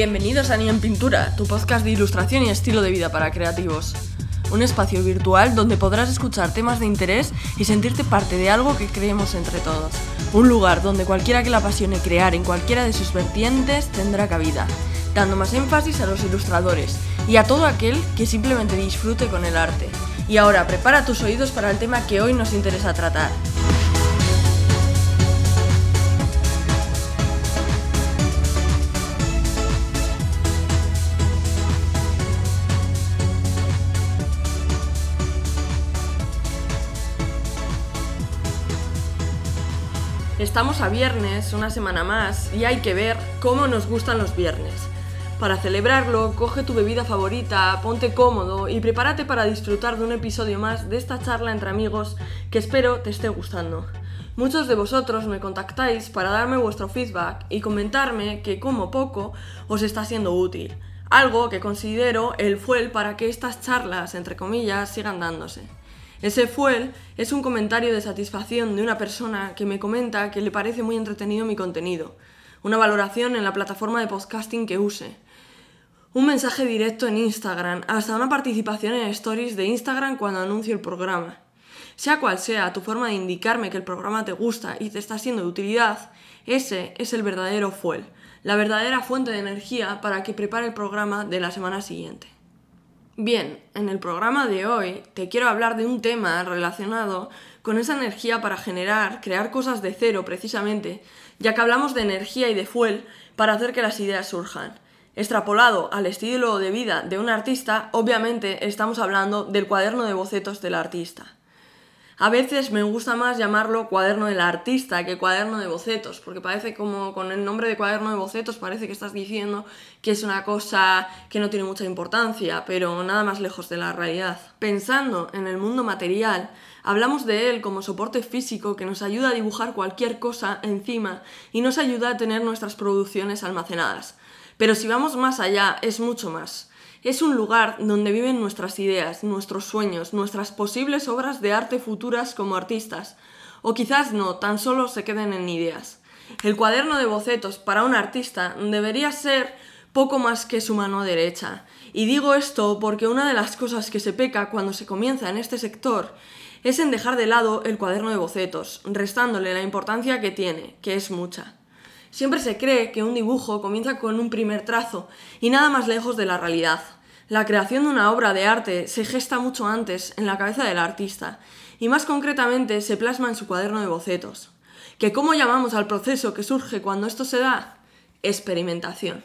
Bienvenidos a Ni en Pintura, tu podcast de ilustración y estilo de vida para creativos. Un espacio virtual donde podrás escuchar temas de interés y sentirte parte de algo que creemos entre todos. Un lugar donde cualquiera que le apasione crear en cualquiera de sus vertientes tendrá cabida, dando más énfasis a los ilustradores y a todo aquel que simplemente disfrute con el arte. Y ahora prepara tus oídos para el tema que hoy nos interesa tratar. Estamos a viernes, una semana más, y hay que ver cómo nos gustan los viernes. Para celebrarlo, coge tu bebida favorita, ponte cómodo y prepárate para disfrutar de un episodio más de esta charla entre amigos que espero te esté gustando. Muchos de vosotros me contactáis para darme vuestro feedback y comentarme que como poco os está siendo útil, algo que considero el fuel para que estas charlas, entre comillas, sigan dándose. Ese fuel es un comentario de satisfacción de una persona que me comenta que le parece muy entretenido mi contenido, una valoración en la plataforma de podcasting que use, un mensaje directo en Instagram, hasta una participación en stories de Instagram cuando anuncio el programa. Sea cual sea tu forma de indicarme que el programa te gusta y te está siendo de utilidad, ese es el verdadero fuel, la verdadera fuente de energía para que prepare el programa de la semana siguiente. Bien, en el programa de hoy te quiero hablar de un tema relacionado con esa energía para generar, crear cosas de cero precisamente, ya que hablamos de energía y de fuel para hacer que las ideas surjan. Extrapolado al estilo de vida de un artista, obviamente estamos hablando del cuaderno de bocetos del artista. A veces me gusta más llamarlo cuaderno del artista que cuaderno de bocetos, porque parece como con el nombre de cuaderno de bocetos parece que estás diciendo que es una cosa que no tiene mucha importancia, pero nada más lejos de la realidad. Pensando en el mundo material, hablamos de él como soporte físico que nos ayuda a dibujar cualquier cosa encima y nos ayuda a tener nuestras producciones almacenadas. Pero si vamos más allá, es mucho más. Es un lugar donde viven nuestras ideas, nuestros sueños, nuestras posibles obras de arte futuras como artistas. O quizás no, tan solo se queden en ideas. El cuaderno de bocetos para un artista debería ser poco más que su mano derecha. Y digo esto porque una de las cosas que se peca cuando se comienza en este sector es en dejar de lado el cuaderno de bocetos, restándole la importancia que tiene, que es mucha. Siempre se cree que un dibujo comienza con un primer trazo y nada más lejos de la realidad. La creación de una obra de arte se gesta mucho antes en la cabeza del artista y más concretamente se plasma en su cuaderno de bocetos. ¿Que cómo llamamos al proceso que surge cuando esto se da? Experimentación.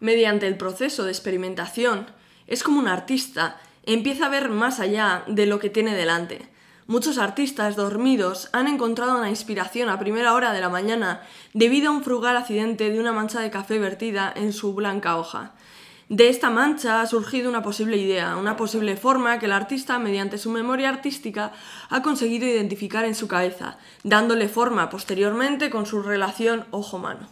Mediante el proceso de experimentación es como un artista empieza a ver más allá de lo que tiene delante Muchos artistas dormidos han encontrado una inspiración a primera hora de la mañana debido a un frugal accidente de una mancha de café vertida en su blanca hoja. De esta mancha ha surgido una posible idea, una posible forma que el artista, mediante su memoria artística, ha conseguido identificar en su cabeza, dándole forma posteriormente con su relación ojo-mano.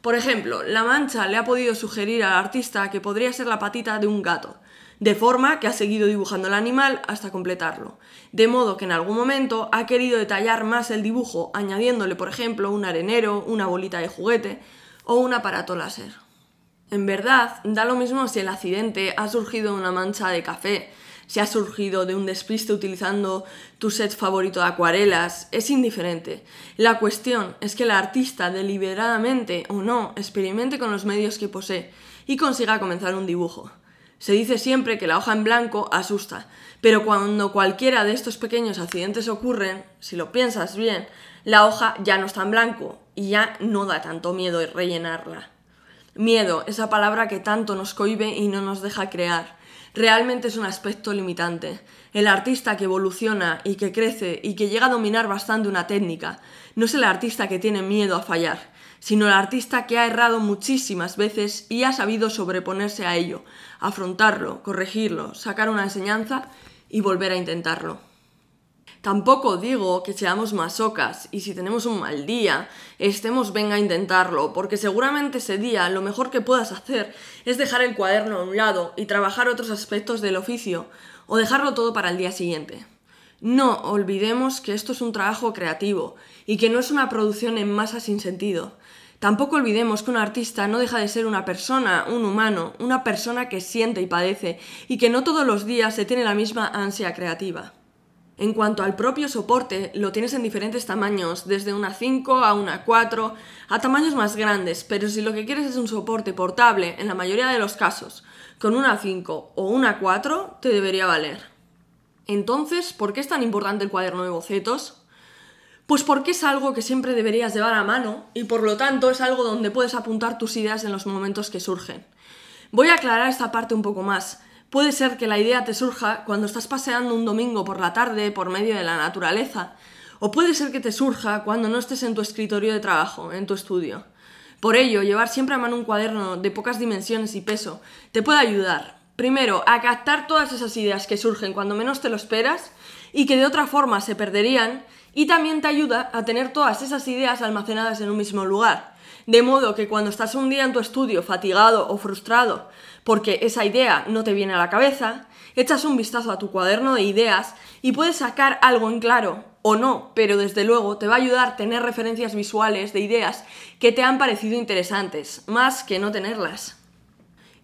Por ejemplo, la mancha le ha podido sugerir al artista que podría ser la patita de un gato, de forma que ha seguido dibujando el animal hasta completarlo, de modo que en algún momento ha querido detallar más el dibujo añadiéndole, por ejemplo, un arenero, una bolita de juguete o un aparato láser. En verdad, da lo mismo si el accidente ha surgido de una mancha de café, si ha surgido de un despiste utilizando tu set favorito de acuarelas, es indiferente. La cuestión es que el artista deliberadamente o no experimente con los medios que posee y consiga comenzar un dibujo. Se dice siempre que la hoja en blanco asusta, pero cuando cualquiera de estos pequeños accidentes ocurren, si lo piensas bien, la hoja ya no está en blanco y ya no da tanto miedo rellenarla. Miedo, esa palabra que tanto nos cohibe y no nos deja crear, realmente es un aspecto limitante. El artista que evoluciona y que crece y que llega a dominar bastante una técnica, no es el artista que tiene miedo a fallar, sino el artista que ha errado muchísimas veces y ha sabido sobreponerse a ello, afrontarlo, corregirlo, sacar una enseñanza y volver a intentarlo. Tampoco digo que seamos masocas y si tenemos un mal día, estemos venga a intentarlo, porque seguramente ese día lo mejor que puedas hacer es dejar el cuaderno a un lado y trabajar otros aspectos del oficio, o dejarlo todo para el día siguiente. No olvidemos que esto es un trabajo creativo y que no es una producción en masa sin sentido. Tampoco olvidemos que un artista no deja de ser una persona, un humano, una persona que siente y padece, y que no todos los días se tiene la misma ansia creativa. En cuanto al propio soporte, lo tienes en diferentes tamaños, desde una 5 a una 4, a tamaños más grandes, pero si lo que quieres es un soporte portable, en la mayoría de los casos, con una 5 o una 4, te debería valer. Entonces, ¿por qué es tan importante el cuaderno de bocetos? Pues porque es algo que siempre deberías llevar a mano y por lo tanto es algo donde puedes apuntar tus ideas en los momentos que surgen. Voy a aclarar esta parte un poco más. Puede ser que la idea te surja cuando estás paseando un domingo por la tarde por medio de la naturaleza, o puede ser que te surja cuando no estés en tu escritorio de trabajo, en tu estudio. Por ello, llevar siempre a mano un cuaderno de pocas dimensiones y peso te puede ayudar, primero, a captar todas esas ideas que surgen cuando menos te lo esperas y que de otra forma se perderían, y también te ayuda a tener todas esas ideas almacenadas en un mismo lugar. De modo que cuando estás un día en tu estudio fatigado o frustrado porque esa idea no te viene a la cabeza, echas un vistazo a tu cuaderno de ideas y puedes sacar algo en claro o no, pero desde luego te va a ayudar a tener referencias visuales de ideas que te han parecido interesantes, más que no tenerlas.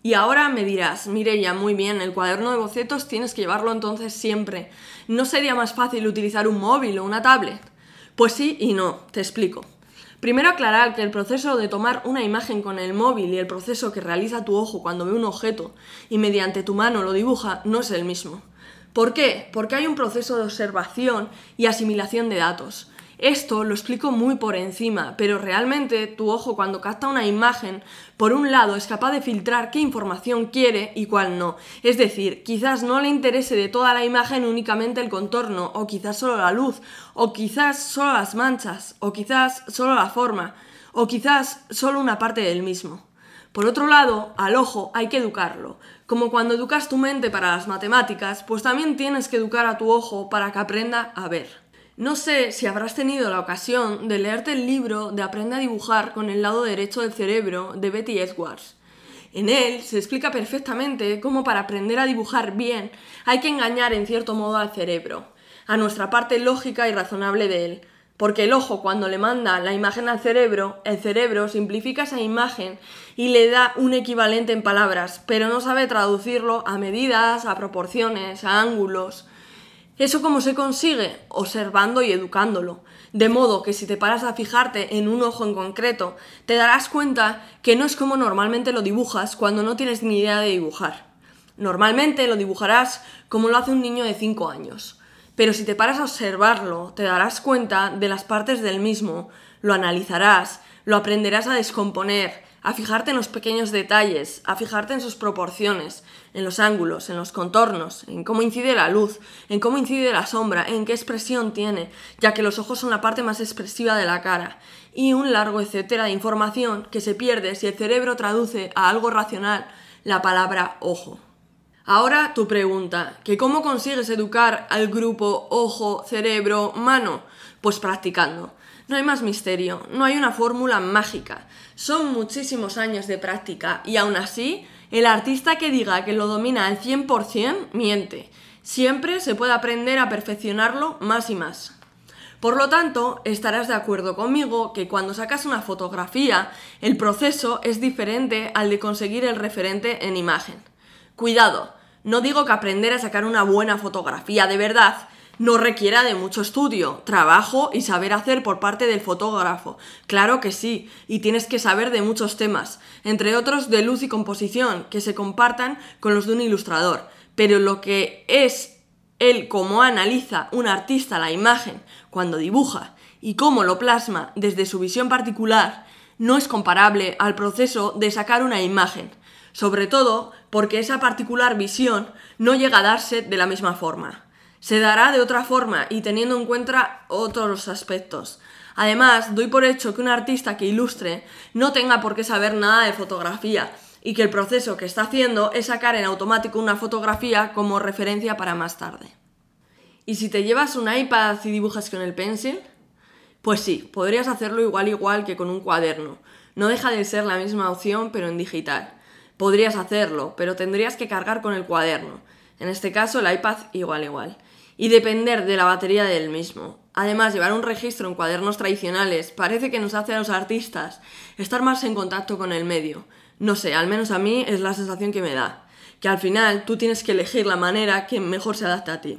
Y ahora me dirás, Mireya, muy bien, el cuaderno de bocetos tienes que llevarlo entonces siempre. ¿No sería más fácil utilizar un móvil o una tablet? Pues sí y no, te explico. Primero aclarar que el proceso de tomar una imagen con el móvil y el proceso que realiza tu ojo cuando ve un objeto y mediante tu mano lo dibuja no es el mismo. ¿Por qué? Porque hay un proceso de observación y asimilación de datos. Esto lo explico muy por encima, pero realmente tu ojo cuando capta una imagen, por un lado es capaz de filtrar qué información quiere y cuál no. Es decir, quizás no le interese de toda la imagen únicamente el contorno, o quizás solo la luz, o quizás solo las manchas, o quizás solo la forma, o quizás solo una parte del mismo. Por otro lado, al ojo hay que educarlo. Como cuando educas tu mente para las matemáticas, pues también tienes que educar a tu ojo para que aprenda a ver. No sé si habrás tenido la ocasión de leerte el libro de Aprende a dibujar con el lado derecho del cerebro de Betty Edwards. En él se explica perfectamente cómo para aprender a dibujar bien hay que engañar en cierto modo al cerebro, a nuestra parte lógica y razonable de él. Porque el ojo cuando le manda la imagen al cerebro, el cerebro simplifica esa imagen y le da un equivalente en palabras, pero no sabe traducirlo a medidas, a proporciones, a ángulos. ¿Eso cómo se consigue? Observando y educándolo. De modo que si te paras a fijarte en un ojo en concreto, te darás cuenta que no es como normalmente lo dibujas cuando no tienes ni idea de dibujar. Normalmente lo dibujarás como lo hace un niño de 5 años. Pero si te paras a observarlo, te darás cuenta de las partes del mismo, lo analizarás, lo aprenderás a descomponer, a fijarte en los pequeños detalles, a fijarte en sus proporciones, en los ángulos, en los contornos, en cómo incide la luz, en cómo incide la sombra, en qué expresión tiene, ya que los ojos son la parte más expresiva de la cara, y un largo etcétera de información que se pierde si el cerebro traduce a algo racional la palabra ojo. Ahora tu pregunta, ¿que cómo consigues educar al grupo ojo, cerebro, mano? Pues practicando. No hay más misterio, no hay una fórmula mágica. Son muchísimos años de práctica y aún así, el artista que diga que lo domina al 100% miente. Siempre se puede aprender a perfeccionarlo más y más. Por lo tanto, estarás de acuerdo conmigo que cuando sacas una fotografía, el proceso es diferente al de conseguir el referente en imagen. Cuidado, no digo que aprender a sacar una buena fotografía de verdad no requiera de mucho estudio, trabajo y saber hacer por parte del fotógrafo. Claro que sí, y tienes que saber de muchos temas, entre otros de luz y composición, que se compartan con los de un ilustrador. Pero lo que es él cómo analiza un artista la imagen cuando dibuja y cómo lo plasma desde su visión particular, no es comparable al proceso de sacar una imagen, sobre todo porque esa particular visión no llega a darse de la misma forma se dará de otra forma y teniendo en cuenta otros aspectos. Además, doy por hecho que un artista que ilustre no tenga por qué saber nada de fotografía y que el proceso que está haciendo es sacar en automático una fotografía como referencia para más tarde. ¿Y si te llevas un iPad y dibujas con el pencil? Pues sí, podrías hacerlo igual igual que con un cuaderno. No deja de ser la misma opción pero en digital. Podrías hacerlo, pero tendrías que cargar con el cuaderno. En este caso el iPad igual igual y depender de la batería del mismo. Además, llevar un registro en cuadernos tradicionales parece que nos hace a los artistas estar más en contacto con el medio. No sé, al menos a mí es la sensación que me da, que al final tú tienes que elegir la manera que mejor se adapte a ti.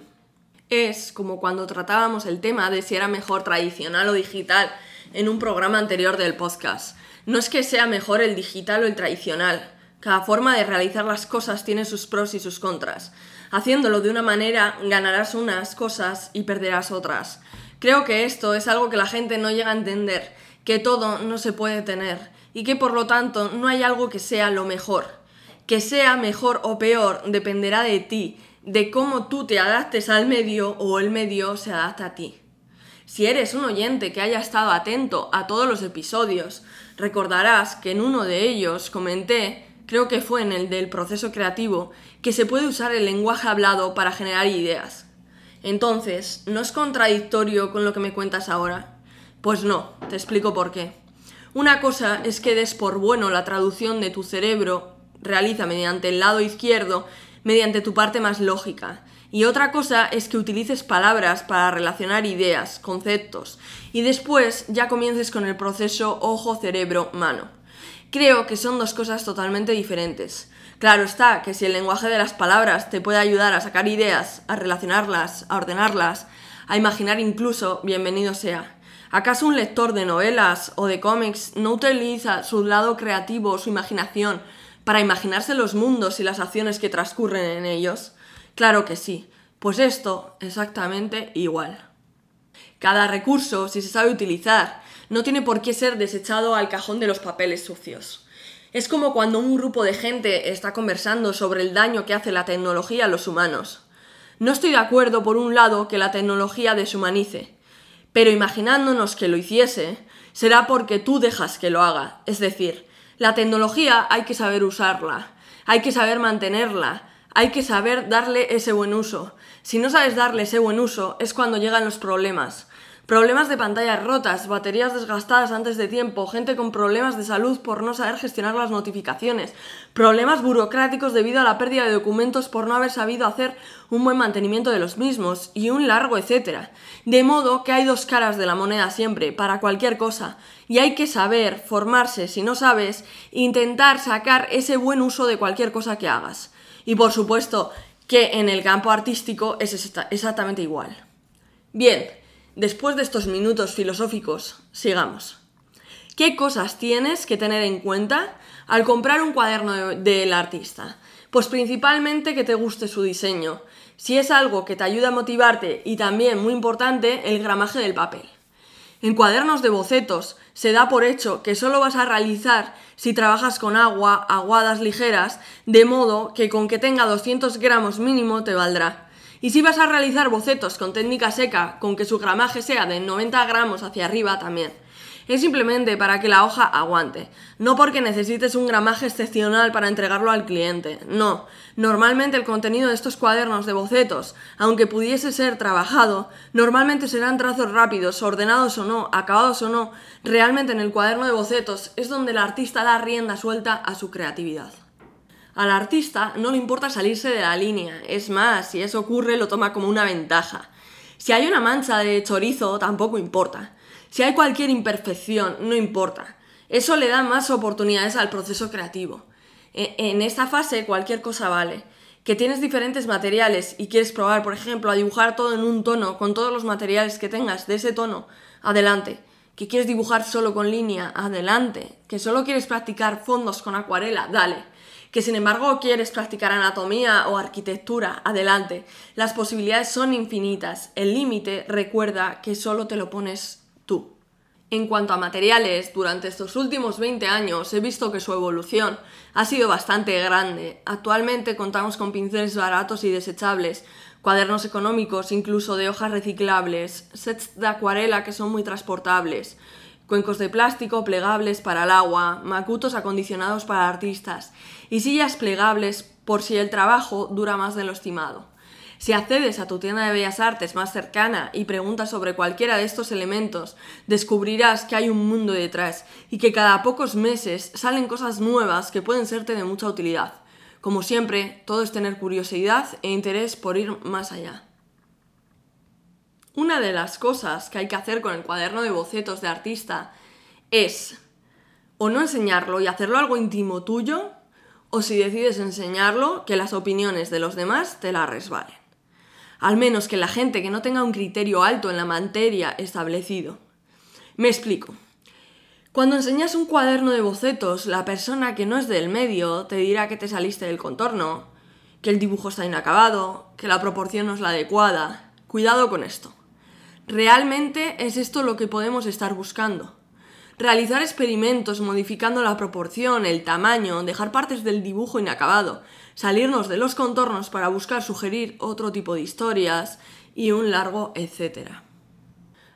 Es como cuando tratábamos el tema de si era mejor tradicional o digital en un programa anterior del podcast. No es que sea mejor el digital o el tradicional. Cada forma de realizar las cosas tiene sus pros y sus contras. Haciéndolo de una manera ganarás unas cosas y perderás otras. Creo que esto es algo que la gente no llega a entender, que todo no se puede tener y que por lo tanto no hay algo que sea lo mejor. Que sea mejor o peor dependerá de ti, de cómo tú te adaptes al medio o el medio se adapta a ti. Si eres un oyente que haya estado atento a todos los episodios, recordarás que en uno de ellos comenté, creo que fue en el del proceso creativo, que se puede usar el lenguaje hablado para generar ideas. Entonces, ¿no es contradictorio con lo que me cuentas ahora? Pues no, te explico por qué. Una cosa es que des por bueno la traducción de tu cerebro, realiza mediante el lado izquierdo, mediante tu parte más lógica. Y otra cosa es que utilices palabras para relacionar ideas, conceptos, y después ya comiences con el proceso ojo-cerebro-mano. Creo que son dos cosas totalmente diferentes. Claro está que si el lenguaje de las palabras te puede ayudar a sacar ideas, a relacionarlas, a ordenarlas, a imaginar incluso, bienvenido sea. ¿Acaso un lector de novelas o de cómics no utiliza su lado creativo, su imaginación, para imaginarse los mundos y las acciones que transcurren en ellos? Claro que sí, pues esto exactamente igual. Cada recurso, si se sabe utilizar, no tiene por qué ser desechado al cajón de los papeles sucios. Es como cuando un grupo de gente está conversando sobre el daño que hace la tecnología a los humanos. No estoy de acuerdo, por un lado, que la tecnología deshumanice, pero imaginándonos que lo hiciese, será porque tú dejas que lo haga. Es decir, la tecnología hay que saber usarla, hay que saber mantenerla, hay que saber darle ese buen uso. Si no sabes darle ese buen uso, es cuando llegan los problemas. Problemas de pantallas rotas, baterías desgastadas antes de tiempo, gente con problemas de salud por no saber gestionar las notificaciones, problemas burocráticos debido a la pérdida de documentos por no haber sabido hacer un buen mantenimiento de los mismos y un largo etcétera. De modo que hay dos caras de la moneda siempre, para cualquier cosa, y hay que saber formarse, si no sabes, intentar sacar ese buen uso de cualquier cosa que hagas. Y por supuesto que en el campo artístico es exactamente igual. Bien, Después de estos minutos filosóficos, sigamos. ¿Qué cosas tienes que tener en cuenta al comprar un cuaderno del artista? Pues principalmente que te guste su diseño. Si es algo que te ayuda a motivarte y también, muy importante, el gramaje del papel. En cuadernos de bocetos se da por hecho que solo vas a realizar si trabajas con agua, aguadas ligeras, de modo que con que tenga 200 gramos mínimo te valdrá. Y si vas a realizar bocetos con técnica seca, con que su gramaje sea de 90 gramos hacia arriba también. Es simplemente para que la hoja aguante, no porque necesites un gramaje excepcional para entregarlo al cliente, no. Normalmente el contenido de estos cuadernos de bocetos, aunque pudiese ser trabajado, normalmente serán trazos rápidos, ordenados o no, acabados o no. Realmente en el cuaderno de bocetos es donde el artista da rienda suelta a su creatividad. Al artista no le importa salirse de la línea, es más, si eso ocurre lo toma como una ventaja. Si hay una mancha de chorizo, tampoco importa. Si hay cualquier imperfección, no importa. Eso le da más oportunidades al proceso creativo. E, en esta fase cualquier cosa vale. Que tienes diferentes materiales y quieres probar, por ejemplo, a dibujar todo en un tono con todos los materiales que tengas de ese tono, adelante. Que quieres dibujar solo con línea, adelante. Que solo quieres practicar fondos con acuarela, dale que sin embargo quieres practicar anatomía o arquitectura, adelante. Las posibilidades son infinitas. El límite recuerda que solo te lo pones tú. En cuanto a materiales, durante estos últimos 20 años he visto que su evolución ha sido bastante grande. Actualmente contamos con pinceles baratos y desechables, cuadernos económicos incluso de hojas reciclables, sets de acuarela que son muy transportables, cuencos de plástico plegables para el agua, macutos acondicionados para artistas y sillas plegables por si el trabajo dura más de lo estimado. Si accedes a tu tienda de bellas artes más cercana y preguntas sobre cualquiera de estos elementos, descubrirás que hay un mundo detrás y que cada pocos meses salen cosas nuevas que pueden serte de mucha utilidad. Como siempre, todo es tener curiosidad e interés por ir más allá. Una de las cosas que hay que hacer con el cuaderno de bocetos de artista es o no enseñarlo y hacerlo algo íntimo tuyo, o si decides enseñarlo, que las opiniones de los demás te la resbalen. Al menos que la gente que no tenga un criterio alto en la materia establecido. Me explico. Cuando enseñas un cuaderno de bocetos, la persona que no es del medio te dirá que te saliste del contorno, que el dibujo está inacabado, que la proporción no es la adecuada. Cuidado con esto. Realmente es esto lo que podemos estar buscando. Realizar experimentos modificando la proporción, el tamaño, dejar partes del dibujo inacabado, salirnos de los contornos para buscar sugerir otro tipo de historias y un largo etcétera.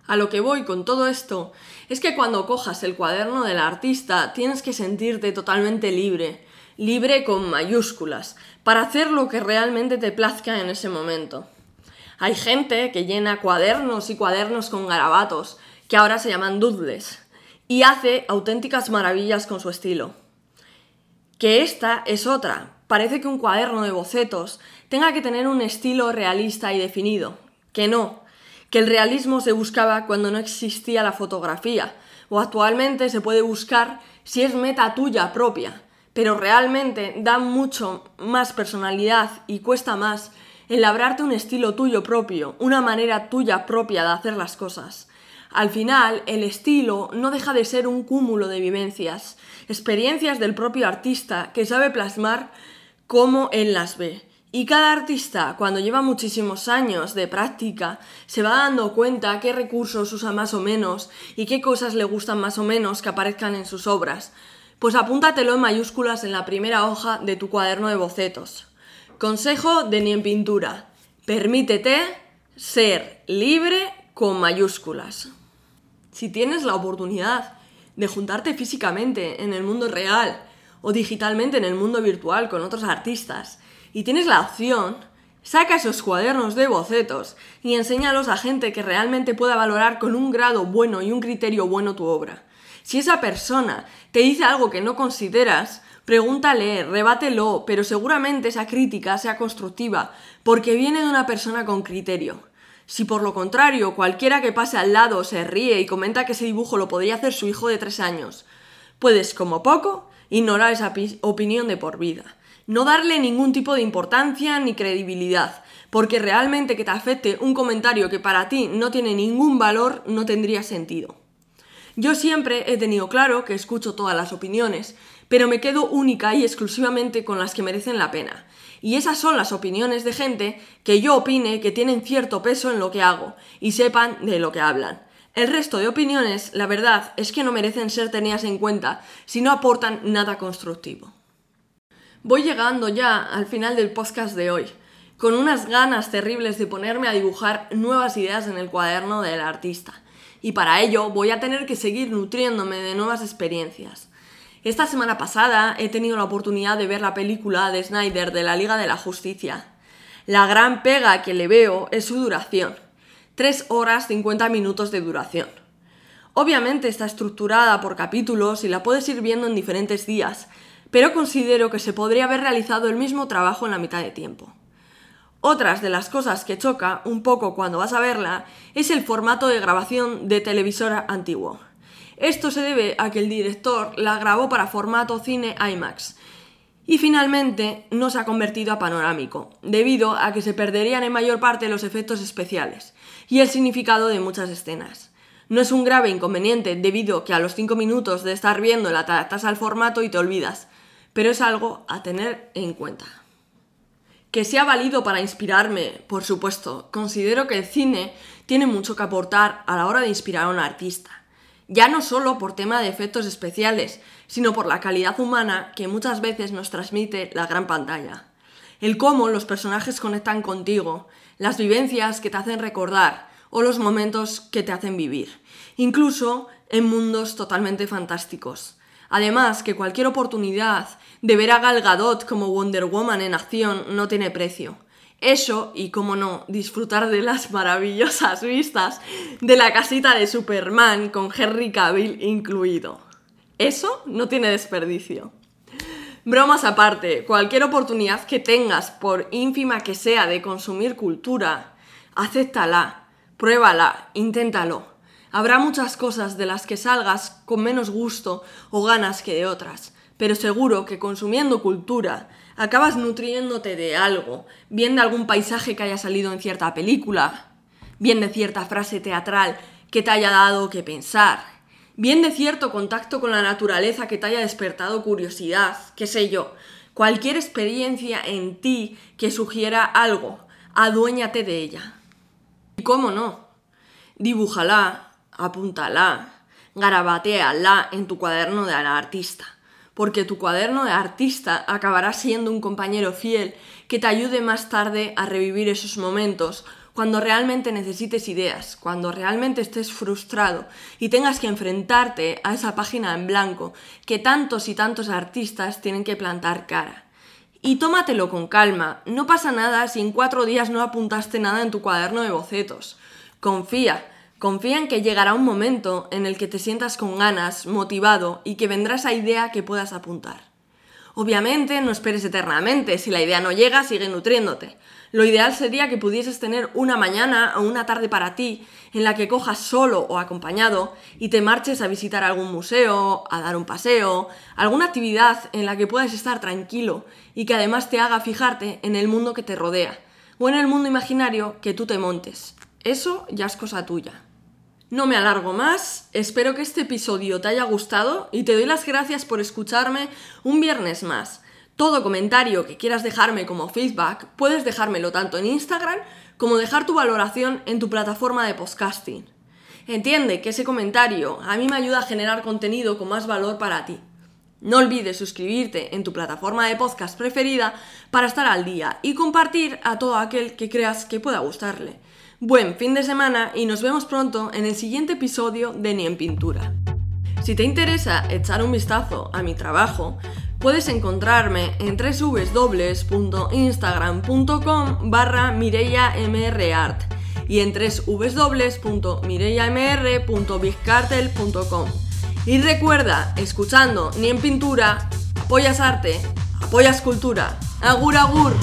A lo que voy con todo esto es que cuando cojas el cuaderno del artista tienes que sentirte totalmente libre, libre con mayúsculas, para hacer lo que realmente te plazca en ese momento. Hay gente que llena cuadernos y cuadernos con garabatos, que ahora se llaman doodles, y hace auténticas maravillas con su estilo. Que esta es otra. Parece que un cuaderno de bocetos tenga que tener un estilo realista y definido. Que no. Que el realismo se buscaba cuando no existía la fotografía, o actualmente se puede buscar si es meta tuya propia, pero realmente da mucho más personalidad y cuesta más el labrarte un estilo tuyo propio, una manera tuya propia de hacer las cosas. Al final, el estilo no deja de ser un cúmulo de vivencias, experiencias del propio artista que sabe plasmar cómo él las ve. Y cada artista, cuando lleva muchísimos años de práctica, se va dando cuenta qué recursos usa más o menos y qué cosas le gustan más o menos que aparezcan en sus obras. Pues apúntatelo en mayúsculas en la primera hoja de tu cuaderno de bocetos. Consejo de Ni en Pintura. Permítete ser libre con mayúsculas. Si tienes la oportunidad de juntarte físicamente en el mundo real o digitalmente en el mundo virtual con otros artistas y tienes la opción, saca esos cuadernos de bocetos y enséñalos a gente que realmente pueda valorar con un grado bueno y un criterio bueno tu obra. Si esa persona te dice algo que no consideras, pregúntale, rebátelo, pero seguramente esa crítica sea constructiva, porque viene de una persona con criterio. Si por lo contrario cualquiera que pase al lado se ríe y comenta que ese dibujo lo podría hacer su hijo de tres años, puedes, como poco, ignorar esa opinión de por vida. No darle ningún tipo de importancia ni credibilidad, porque realmente que te afecte un comentario que para ti no tiene ningún valor no tendría sentido. Yo siempre he tenido claro que escucho todas las opiniones, pero me quedo única y exclusivamente con las que merecen la pena. Y esas son las opiniones de gente que yo opine que tienen cierto peso en lo que hago y sepan de lo que hablan. El resto de opiniones, la verdad, es que no merecen ser tenidas en cuenta si no aportan nada constructivo. Voy llegando ya al final del podcast de hoy, con unas ganas terribles de ponerme a dibujar nuevas ideas en el cuaderno del artista. Y para ello voy a tener que seguir nutriéndome de nuevas experiencias. Esta semana pasada he tenido la oportunidad de ver la película de Snyder de la Liga de la Justicia. La gran pega que le veo es su duración. 3 horas 50 minutos de duración. Obviamente está estructurada por capítulos y la puedes ir viendo en diferentes días, pero considero que se podría haber realizado el mismo trabajo en la mitad de tiempo. Otras de las cosas que choca un poco cuando vas a verla es el formato de grabación de televisora antiguo. Esto se debe a que el director la grabó para formato cine IMAX y finalmente no se ha convertido a panorámico, debido a que se perderían en mayor parte los efectos especiales y el significado de muchas escenas. No es un grave inconveniente debido a que a los 5 minutos de estar viendo la adaptas al formato y te olvidas, pero es algo a tener en cuenta. Que sea válido para inspirarme, por supuesto, considero que el cine tiene mucho que aportar a la hora de inspirar a un artista ya no solo por tema de efectos especiales, sino por la calidad humana que muchas veces nos transmite la gran pantalla. El cómo los personajes conectan contigo, las vivencias que te hacen recordar o los momentos que te hacen vivir, incluso en mundos totalmente fantásticos. Además, que cualquier oportunidad de ver a Gal Gadot como Wonder Woman en acción no tiene precio. Eso, y como no, disfrutar de las maravillosas vistas de la casita de Superman con Henry Cavill incluido. Eso no tiene desperdicio. Bromas aparte, cualquier oportunidad que tengas, por ínfima que sea, de consumir cultura, acéptala, Pruébala, inténtalo. Habrá muchas cosas de las que salgas con menos gusto o ganas que de otras, pero seguro que consumiendo cultura acabas nutriéndote de algo, bien de algún paisaje que haya salido en cierta película, bien de cierta frase teatral que te haya dado que pensar, bien de cierto contacto con la naturaleza que te haya despertado curiosidad, qué sé yo, cualquier experiencia en ti que sugiera algo, aduéñate de ella. Y cómo no, dibújala, apúntala, garabateala en tu cuaderno de artista, porque tu cuaderno de artista acabará siendo un compañero fiel que te ayude más tarde a revivir esos momentos cuando realmente necesites ideas, cuando realmente estés frustrado y tengas que enfrentarte a esa página en blanco que tantos y tantos artistas tienen que plantar cara. Y tómatelo con calma, no pasa nada si en cuatro días no apuntaste nada en tu cuaderno de bocetos. Confía, Confía en que llegará un momento en el que te sientas con ganas, motivado y que vendrá esa idea que puedas apuntar. Obviamente no esperes eternamente, si la idea no llega, sigue nutriéndote. Lo ideal sería que pudieses tener una mañana o una tarde para ti en la que cojas solo o acompañado y te marches a visitar algún museo, a dar un paseo, alguna actividad en la que puedas estar tranquilo y que además te haga fijarte en el mundo que te rodea o en el mundo imaginario que tú te montes. Eso ya es cosa tuya. No me alargo más, espero que este episodio te haya gustado y te doy las gracias por escucharme un viernes más. Todo comentario que quieras dejarme como feedback puedes dejármelo tanto en Instagram como dejar tu valoración en tu plataforma de podcasting. Entiende que ese comentario a mí me ayuda a generar contenido con más valor para ti. No olvides suscribirte en tu plataforma de podcast preferida para estar al día y compartir a todo aquel que creas que pueda gustarle. Buen fin de semana y nos vemos pronto en el siguiente episodio de Ni en Pintura. Si te interesa echar un vistazo a mi trabajo, puedes encontrarme en www.instagram.com barra mireyamrart y en www.mireyamr.bigcartel.com. Y recuerda, escuchando Ni en Pintura, apoyas arte, apoyas cultura. Agur agur.